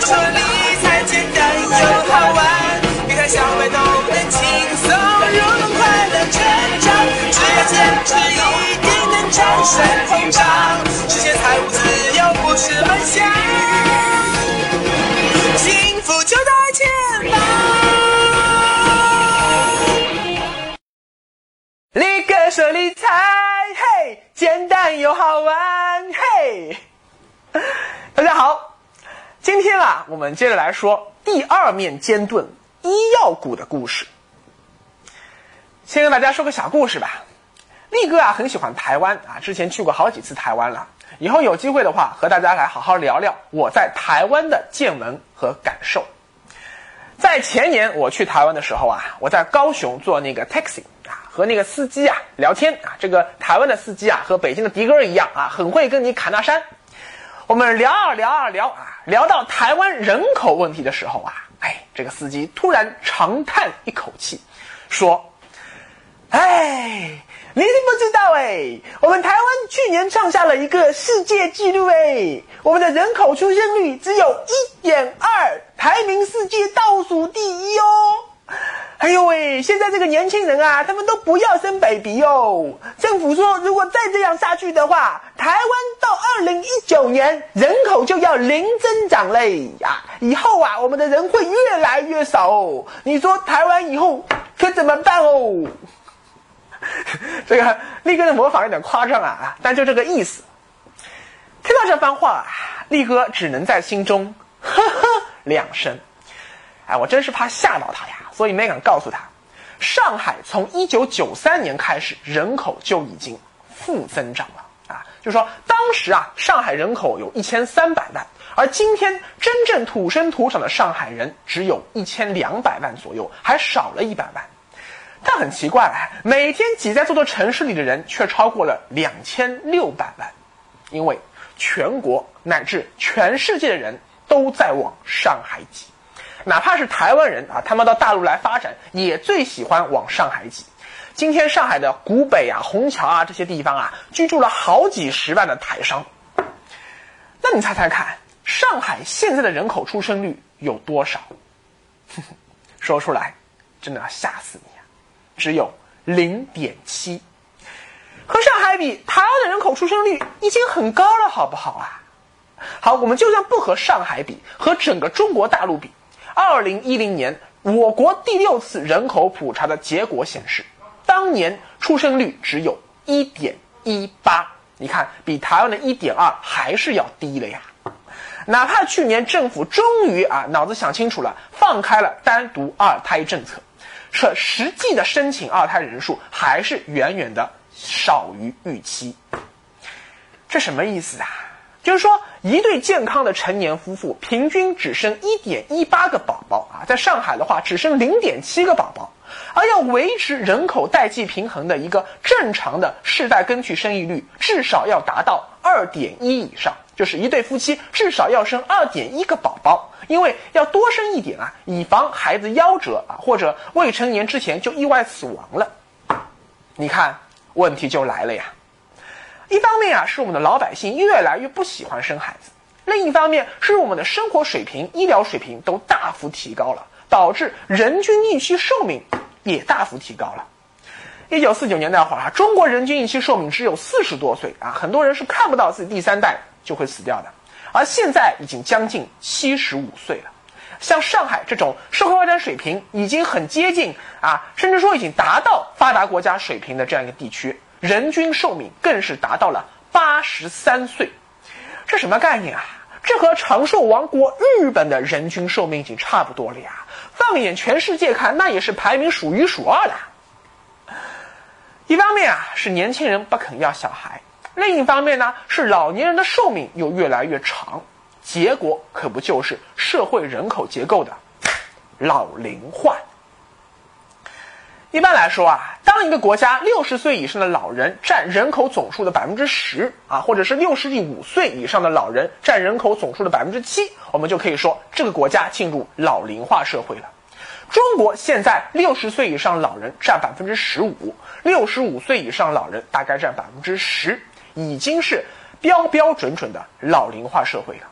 说理财简单又好玩，别看小白都能轻松入门，快乐成长，只要坚持，一定能战胜通胀，实现财务自由不是梦想，幸福就在前方。立刻说理财，嘿，简单又好玩，嘿。大家好，今天啊，我们接着来说第二面尖盾——医药股的故事。先跟大家说个小故事吧。力哥啊，很喜欢台湾啊，之前去过好几次台湾了。以后有机会的话，和大家来好好聊聊我在台湾的见闻和感受。在前年我去台湾的时候啊，我在高雄坐那个 taxi 啊，和那个司机啊聊天啊。这个台湾的司机啊，和北京的的哥一样啊，很会跟你侃大山。我们聊啊聊啊聊啊，聊到台湾人口问题的时候啊，哎，这个司机突然长叹一口气，说：“哎，你不知道哎，我们台湾去年创下了一个世界纪录哎，我们的人口出生率只有一点二，排名世界倒数第一哦。”哎呦喂！现在这个年轻人啊，他们都不要生 baby 哦。政府说，如果再这样下去的话，台湾到二零一九年人口就要零增长嘞呀！以后啊，我们的人会越来越少哦。你说台湾以后可怎么办哦？这个力哥的模仿有点夸张啊，但就这个意思。听到这番话，力哥只能在心中呵呵两声。哎，我真是怕吓到他呀。所以没敢告诉他，上海从一九九三年开始人口就已经负增长了啊，就是说当时啊上海人口有一千三百万，而今天真正土生土长的上海人只有一千两百万左右，还少了一百万。但很奇怪啊，每天挤在这座城市里的人却超过了两千六百万，因为全国乃至全世界的人都在往上海挤。哪怕是台湾人啊，他们到大陆来发展，也最喜欢往上海挤。今天上海的古北啊、虹桥啊这些地方啊，居住了好几十万的台商。那你猜猜看，上海现在的人口出生率有多少？说出来，真的要吓死你啊！只有零点七，和上海比，台湾的人口出生率已经很高了，好不好啊？好，我们就算不和上海比，和整个中国大陆比。二零一零年，我国第六次人口普查的结果显示，当年出生率只有一点一八，你看比台湾的一点二还是要低了呀。哪怕去年政府终于啊脑子想清楚了，放开了单独二胎政策，可实际的申请二胎人数还是远远的少于预期。这什么意思啊？就是说，一对健康的成年夫妇平均只生一点一八个宝宝啊，在上海的话只生零点七个宝宝，而要维持人口代际平衡的一个正常的世代根据生育率，至少要达到二点一以上，就是一对夫妻至少要生二点一个宝宝，因为要多生一点啊，以防孩子夭折啊，或者未成年之前就意外死亡了。你看，问题就来了呀。一方面啊，是我们的老百姓越来越不喜欢生孩子；另一方面，是我们的生活水平、医疗水平都大幅提高了，导致人均预期寿命也大幅提高了。一九四九年那会儿啊，中国人均预期寿命只有四十多岁啊，很多人是看不到自己第三代就会死掉的。而现在已经将近七十五岁了，像上海这种社会发展水平已经很接近啊，甚至说已经达到发达国家水平的这样一个地区。人均寿命更是达到了八十三岁，这什么概念啊？这和长寿王国日本的人均寿命已经差不多了呀！放眼全世界看，那也是排名数一数二的。一方面啊，是年轻人不肯要小孩；另一方面呢，是老年人的寿命又越来越长，结果可不就是社会人口结构的老龄化？一般来说啊，当一个国家六十岁以上的老人占人口总数的百分之十啊，或者是六十五岁以上的老人占人口总数的百分之七，我们就可以说这个国家进入老龄化社会了。中国现在六十岁以上老人占百分之十五，六十五岁以上老人大概占百分之十，已经是标标准准的老龄化社会了。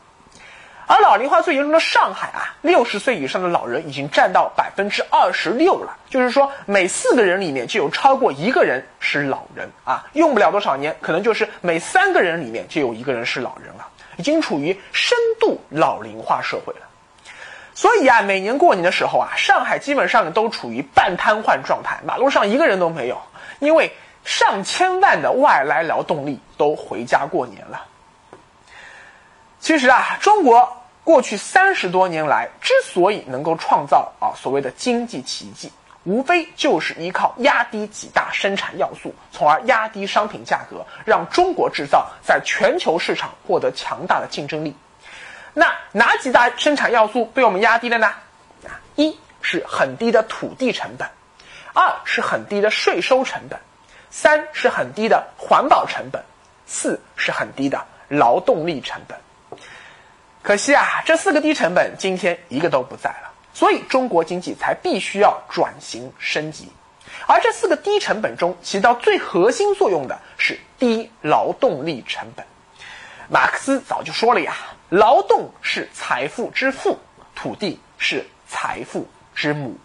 而老龄化最严重的上海啊，六十岁以上的老人已经占到百分之二十六了，就是说每四个人里面就有超过一个人是老人啊，用不了多少年，可能就是每三个人里面就有一个人是老人了，已经处于深度老龄化社会了。所以啊，每年过年的时候啊，上海基本上都处于半瘫痪状态，马路上一个人都没有，因为上千万的外来劳动力都回家过年了。其实啊，中国过去三十多年来之所以能够创造啊所谓的经济奇迹，无非就是依靠压低几大生产要素，从而压低商品价格，让中国制造在全球市场获得强大的竞争力。那哪几大生产要素被我们压低了呢？啊，一是很低的土地成本，二是很低的税收成本，三是很低的环保成本，四是很低的劳动力成本。可惜啊，这四个低成本今天一个都不在了，所以中国经济才必须要转型升级。而这四个低成本中起到最核心作用的是低劳动力成本。马克思早就说了呀，劳动是财富之父，土地是财富之母。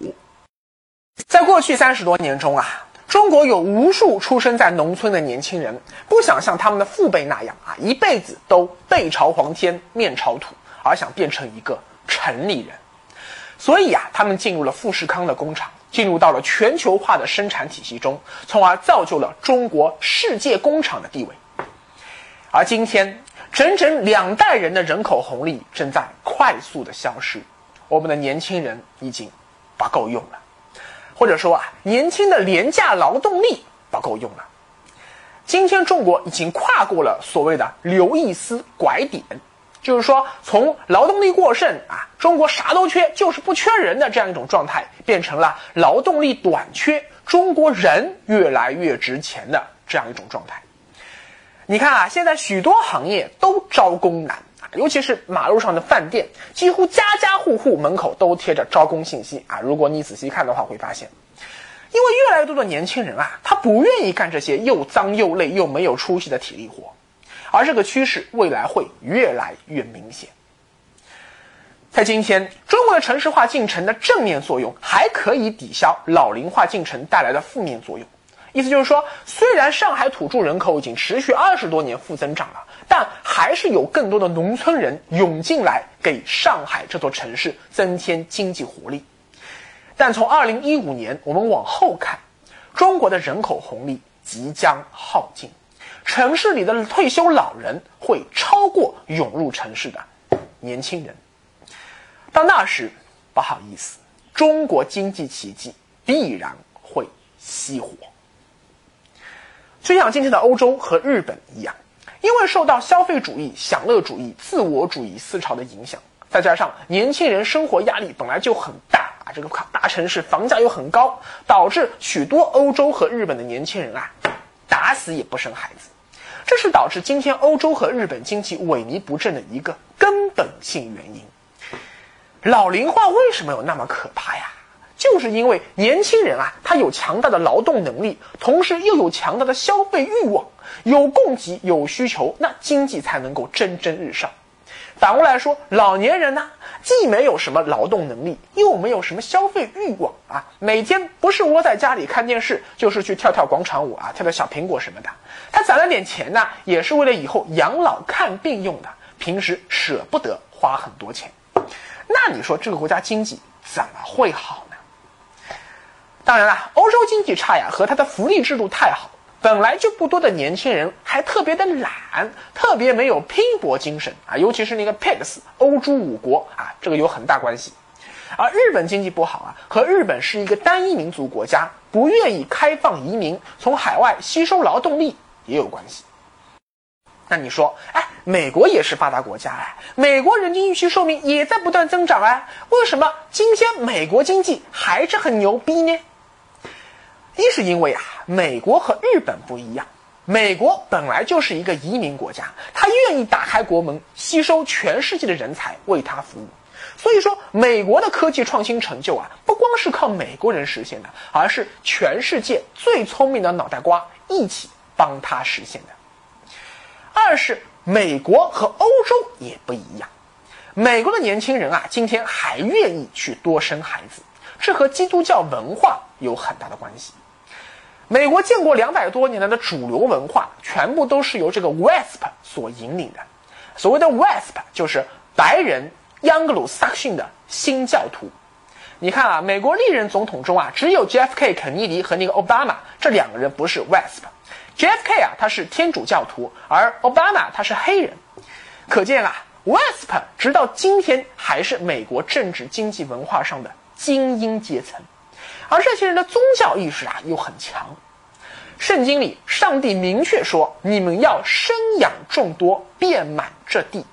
在过去三十多年中啊。中国有无数出生在农村的年轻人，不想像他们的父辈那样啊，一辈子都背朝黄天面朝土，而想变成一个城里人。所以啊，他们进入了富士康的工厂，进入到了全球化的生产体系中，从而造就了中国世界工厂的地位。而今天，整整两代人的人口红利正在快速的消失，我们的年轻人已经不够用了。或者说啊，年轻的廉价劳动力不够用了。今天中国已经跨过了所谓的刘易斯拐点，就是说从劳动力过剩啊，中国啥都缺，就是不缺人的这样一种状态，变成了劳动力短缺，中国人越来越值钱的这样一种状态。你看啊，现在许多行业都招工难。尤其是马路上的饭店，几乎家家户户门口都贴着招工信息啊！如果你仔细看的话，会发现，因为越来越多的年轻人啊，他不愿意干这些又脏又累又没有出息的体力活，而这个趋势未来会越来越明显。在今天，中国的城市化进程的正面作用还可以抵消老龄化进程带来的负面作用。意思就是说，虽然上海土著人口已经持续二十多年负增长了，但还是有更多的农村人涌进来，给上海这座城市增添经济活力。但从二零一五年我们往后看，中国的人口红利即将耗尽，城市里的退休老人会超过涌入城市的年轻人。到那时，不好意思，中国经济奇迹必然会熄火。就像今天的欧洲和日本一样，因为受到消费主义、享乐主义、自我主义思潮的影响，再加上年轻人生活压力本来就很大啊，这个大城市房价又很高，导致许多欧洲和日本的年轻人啊，打死也不生孩子，这是导致今天欧洲和日本经济萎靡不振的一个根本性原因。老龄化为什么有那么可怕呀？就是因为年轻人啊，他有强大的劳动能力，同时又有强大的消费欲望，有供给有需求，那经济才能够蒸蒸日上。反过来说，老年人呢，既没有什么劳动能力，又没有什么消费欲望啊，每天不是窝在家里看电视，就是去跳跳广场舞啊，跳跳小苹果什么的。他攒了点钱呢，也是为了以后养老看病用的，平时舍不得花很多钱。那你说这个国家经济怎么会好？当然了，欧洲经济差呀，和它的福利制度太好，本来就不多的年轻人还特别的懒，特别没有拼搏精神啊，尤其是那个 Pigs 欧洲五国啊，这个有很大关系。而日本经济不好啊，和日本是一个单一民族国家，不愿意开放移民，从海外吸收劳动力也有关系。那你说，哎，美国也是发达国家哎，美国人均预期寿命也在不断增长哎，为什么今天美国经济还是很牛逼呢？一是因为啊，美国和日本不一样，美国本来就是一个移民国家，他愿意打开国门，吸收全世界的人才为他服务。所以说，美国的科技创新成就啊，不光是靠美国人实现的，而是全世界最聪明的脑袋瓜一起帮他实现的。二是美国和欧洲也不一样，美国的年轻人啊，今天还愿意去多生孩子，这和基督教文化有很大的关系。美国建国两百多年来的主流文化，全部都是由这个 WASP 所引领的。所谓的 WASP 就是白人盎格鲁撒克逊的新教徒。你看啊，美国历任总统中啊，只有 JFK 肯尼迪和那个奥巴马这两个人不是 WASP。JFK 啊，他是天主教徒，而奥巴马他是黑人。可见啊，WASP 直到今天还是美国政治、经济、文化上的精英阶层。而这些人的宗教意识啊又很强，圣经里上帝明确说：“你们要生养众多，遍满这地。”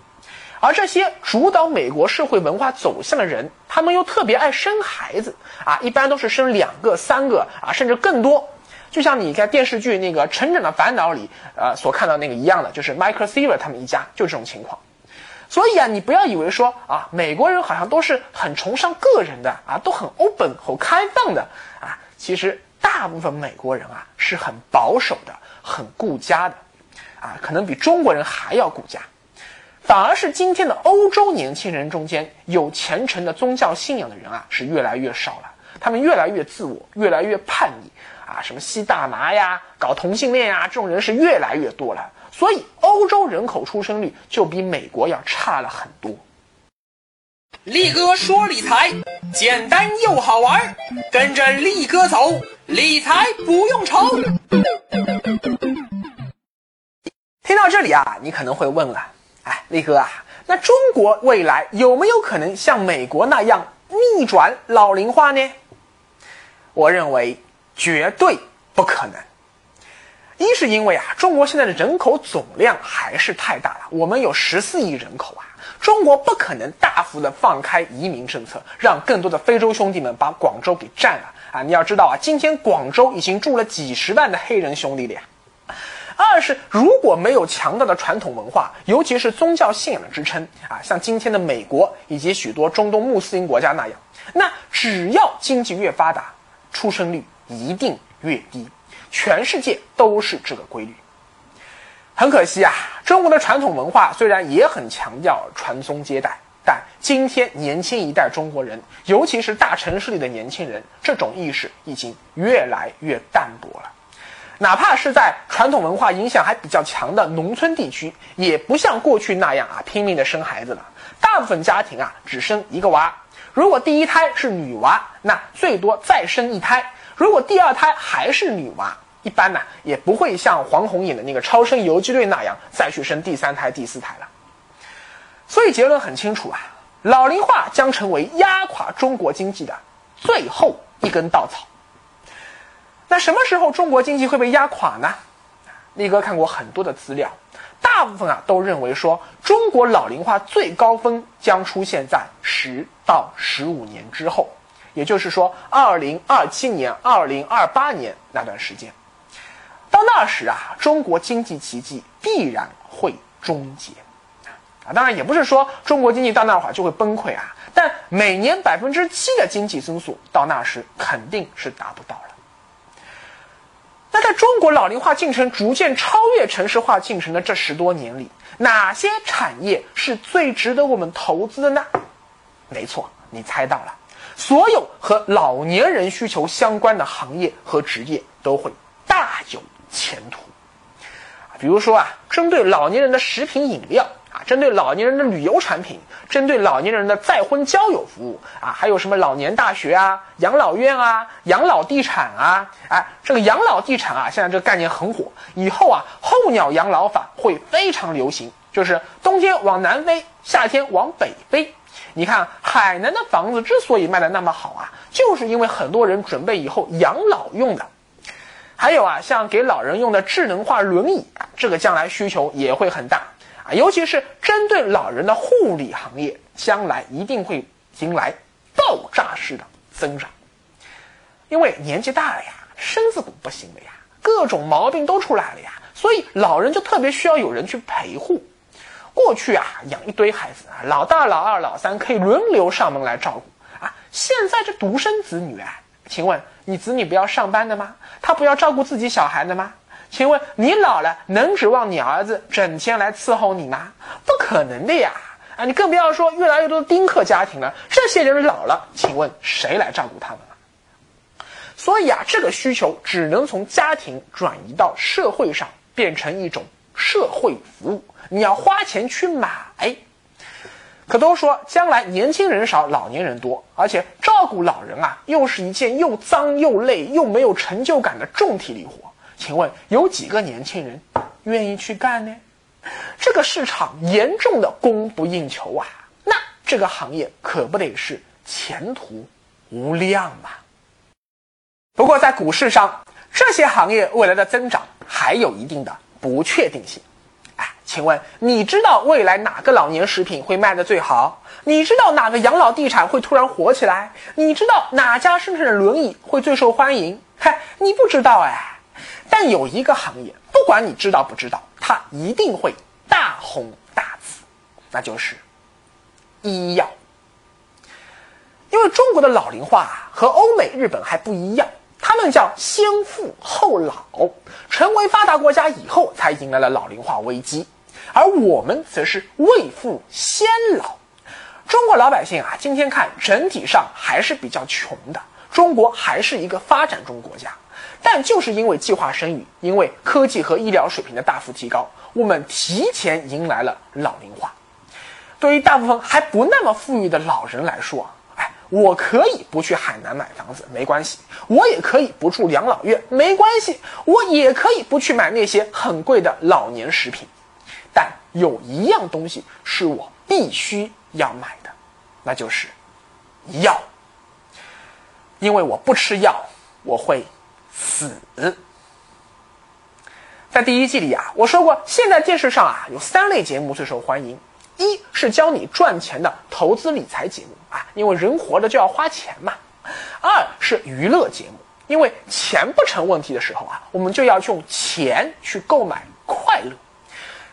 而这些主导美国社会文化走向的人，他们又特别爱生孩子啊，一般都是生两个、三个啊，甚至更多。就像你在电视剧那个《成长的烦恼》里，呃，所看到那个一样的，就是 Michael Seaver 他们一家就这种情况。所以啊，你不要以为说啊，美国人好像都是很崇尚个人的啊，都很 open 很开放的啊。其实大部分美国人啊是很保守的，很顾家的，啊，可能比中国人还要顾家。反而是今天的欧洲年轻人中间有虔诚的宗教信仰的人啊是越来越少了，他们越来越自我，越来越叛逆啊，什么吸大麻呀、搞同性恋呀，这种人是越来越多了。所以，欧洲人口出生率就比美国要差了很多。力哥说理财简单又好玩，跟着力哥走，理财不用愁。听到这里啊，你可能会问了，哎，力哥啊，那中国未来有没有可能像美国那样逆转老龄化呢？我认为绝对不可能。一是因为啊，中国现在的人口总量还是太大了，我们有十四亿人口啊，中国不可能大幅的放开移民政策，让更多的非洲兄弟们把广州给占了啊！你要知道啊，今天广州已经住了几十万的黑人兄弟了呀。二是如果没有强大的传统文化，尤其是宗教信仰的支撑啊，像今天的美国以及许多中东穆斯林国家那样，那只要经济越发达，出生率一定越低。全世界都是这个规律。很可惜啊，中国的传统文化虽然也很强调传宗接代，但今天年轻一代中国人，尤其是大城市里的年轻人，这种意识已经越来越淡薄了。哪怕是在传统文化影响还比较强的农村地区，也不像过去那样啊拼命的生孩子了。大部分家庭啊只生一个娃，如果第一胎是女娃，那最多再生一胎。如果第二胎还是女娃，一般呢也不会像黄宏演的那个超生游击队那样再去生第三胎、第四胎了。所以结论很清楚啊，老龄化将成为压垮中国经济的最后一根稻草。那什么时候中国经济会被压垮呢？力哥看过很多的资料，大部分啊都认为说中国老龄化最高峰将出现在十到十五年之后。也就是说，二零二七年、二零二八年那段时间，到那时啊，中国经济奇迹必然会终结，啊，当然也不是说中国经济到那会儿就会崩溃啊，但每年百分之七的经济增速到那时肯定是达不到了。那在中国老龄化进程逐渐超越城市化进程的这十多年里，哪些产业是最值得我们投资的呢？没错，你猜到了。所有和老年人需求相关的行业和职业都会大有前途，比如说啊，针对老年人的食品饮料啊，针对老年人的旅游产品，针对老年人的再婚交友服务啊，还有什么老年大学啊、养老院啊、养老地产啊，哎，这个养老地产啊，现在这个概念很火，以后啊，候鸟养老法会非常流行，就是冬天往南飞，夏天往北飞。你看，海南的房子之所以卖的那么好啊，就是因为很多人准备以后养老用的。还有啊，像给老人用的智能化轮椅，这个将来需求也会很大啊，尤其是针对老人的护理行业，将来一定会迎来爆炸式的增长。因为年纪大了呀，身子骨不行了呀，各种毛病都出来了呀，所以老人就特别需要有人去陪护。过去啊，养一堆孩子啊，老大、老二、老三可以轮流上门来照顾啊。现在这独生子女啊，请问你子女不要上班的吗？他不要照顾自己小孩的吗？请问你老了能指望你儿子整天来伺候你吗？不可能的呀！啊，你更不要说越来越多的丁克家庭了。这些人老了，请问谁来照顾他们呢？所以啊，这个需求只能从家庭转移到社会上，变成一种社会服务。你要花钱去买。可都说将来年轻人少，老年人多，而且照顾老人啊，又是一件又脏又累又没有成就感的重体力活。请问有几个年轻人愿意去干呢？这个市场严重的供不应求啊，那这个行业可不得是前途无量嘛？不过在股市上，这些行业未来的增长还有一定的不确定性。哎请问你知道未来哪个老年食品会卖的最好？你知道哪个养老地产会突然火起来？你知道哪家生产的轮椅会最受欢迎？嗨，你不知道哎。但有一个行业，不管你知道不知道，它一定会大红大紫，那就是医药。因为中国的老龄化和欧美、日本还不一样。他们叫先富后老，成为发达国家以后才迎来了老龄化危机，而我们则是未富先老。中国老百姓啊，今天看整体上还是比较穷的。中国还是一个发展中国家，但就是因为计划生育，因为科技和医疗水平的大幅提高，我们提前迎来了老龄化。对于大部分还不那么富裕的老人来说，我可以不去海南买房子，没关系；我也可以不住养老院，没关系；我也可以不去买那些很贵的老年食品。但有一样东西是我必须要买的，那就是药。因为我不吃药，我会死。在第一季里啊，我说过，现在电视上啊有三类节目最受欢迎。一是教你赚钱的投资理财节目啊，因为人活着就要花钱嘛。二是娱乐节目，因为钱不成问题的时候啊，我们就要用钱去购买快乐。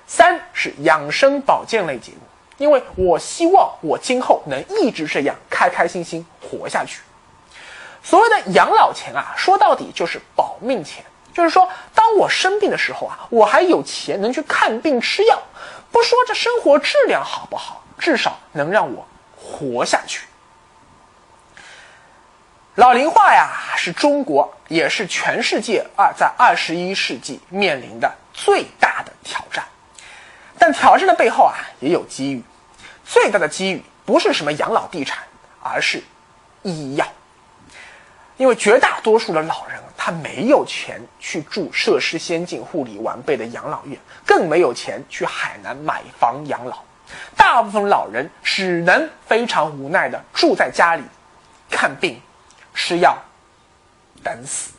三是养生保健类节目，因为我希望我今后能一直这样开开心心活下去。所谓的养老钱啊，说到底就是保命钱，就是说当我生病的时候啊，我还有钱能去看病吃药。不说这生活质量好不好，至少能让我活下去。老龄化呀，是中国也是全世界啊，在二十一世纪面临的最大的挑战。但挑战的背后啊，也有机遇。最大的机遇不是什么养老地产，而是医药。因为绝大多数的老人。他没有钱去住设施先进、护理完备的养老院，更没有钱去海南买房养老。大部分老人只能非常无奈的住在家里，看病、吃药、等死。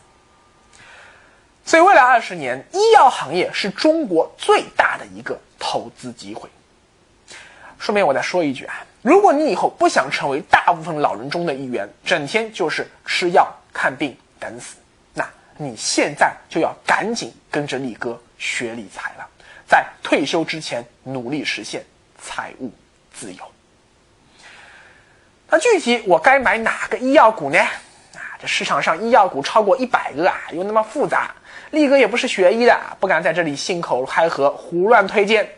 所以，未来二十年，医药行业是中国最大的一个投资机会。顺便我再说一句啊，如果你以后不想成为大部分老人中的一员，整天就是吃药、看病、等死。你现在就要赶紧跟着力哥学理财了，在退休之前努力实现财务自由。那具体我该买哪个医药股呢？啊，这市场上医药股超过一百个啊，又那么复杂，力哥也不是学医的啊，不敢在这里信口开河胡乱推荐。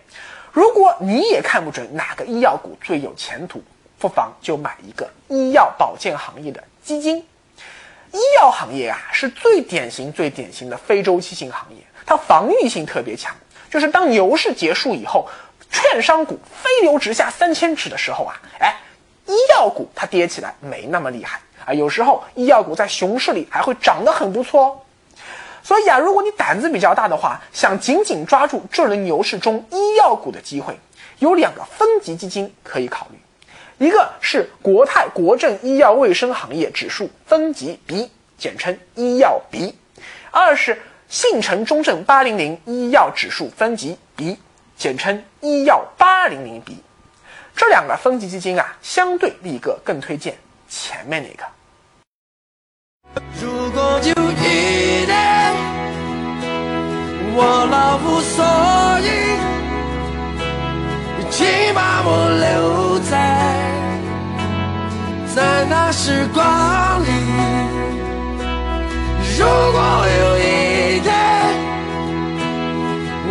如果你也看不准哪个医药股最有前途，不妨就买一个医药保健行业的基金。医药行业啊，是最典型、最典型的非周期性行业，它防御性特别强。就是当牛市结束以后，券商股飞流直下三千尺的时候啊，哎，医药股它跌起来没那么厉害啊。有时候医药股在熊市里还会涨得很不错哦。所以啊，如果你胆子比较大的话，想紧紧抓住这轮牛市中医药股的机会，有两个分级基金可以考虑。一个是国泰国政医药卫生行业指数分级 B，简称医药 B；二是信诚中证八零零医药指数分级 B，简称医药八零零 B。这两个分级基金啊，相对力个更推荐前面那个。如果有一天我老无所依，请把我留在。在那时光里如果有一天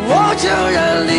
我就然离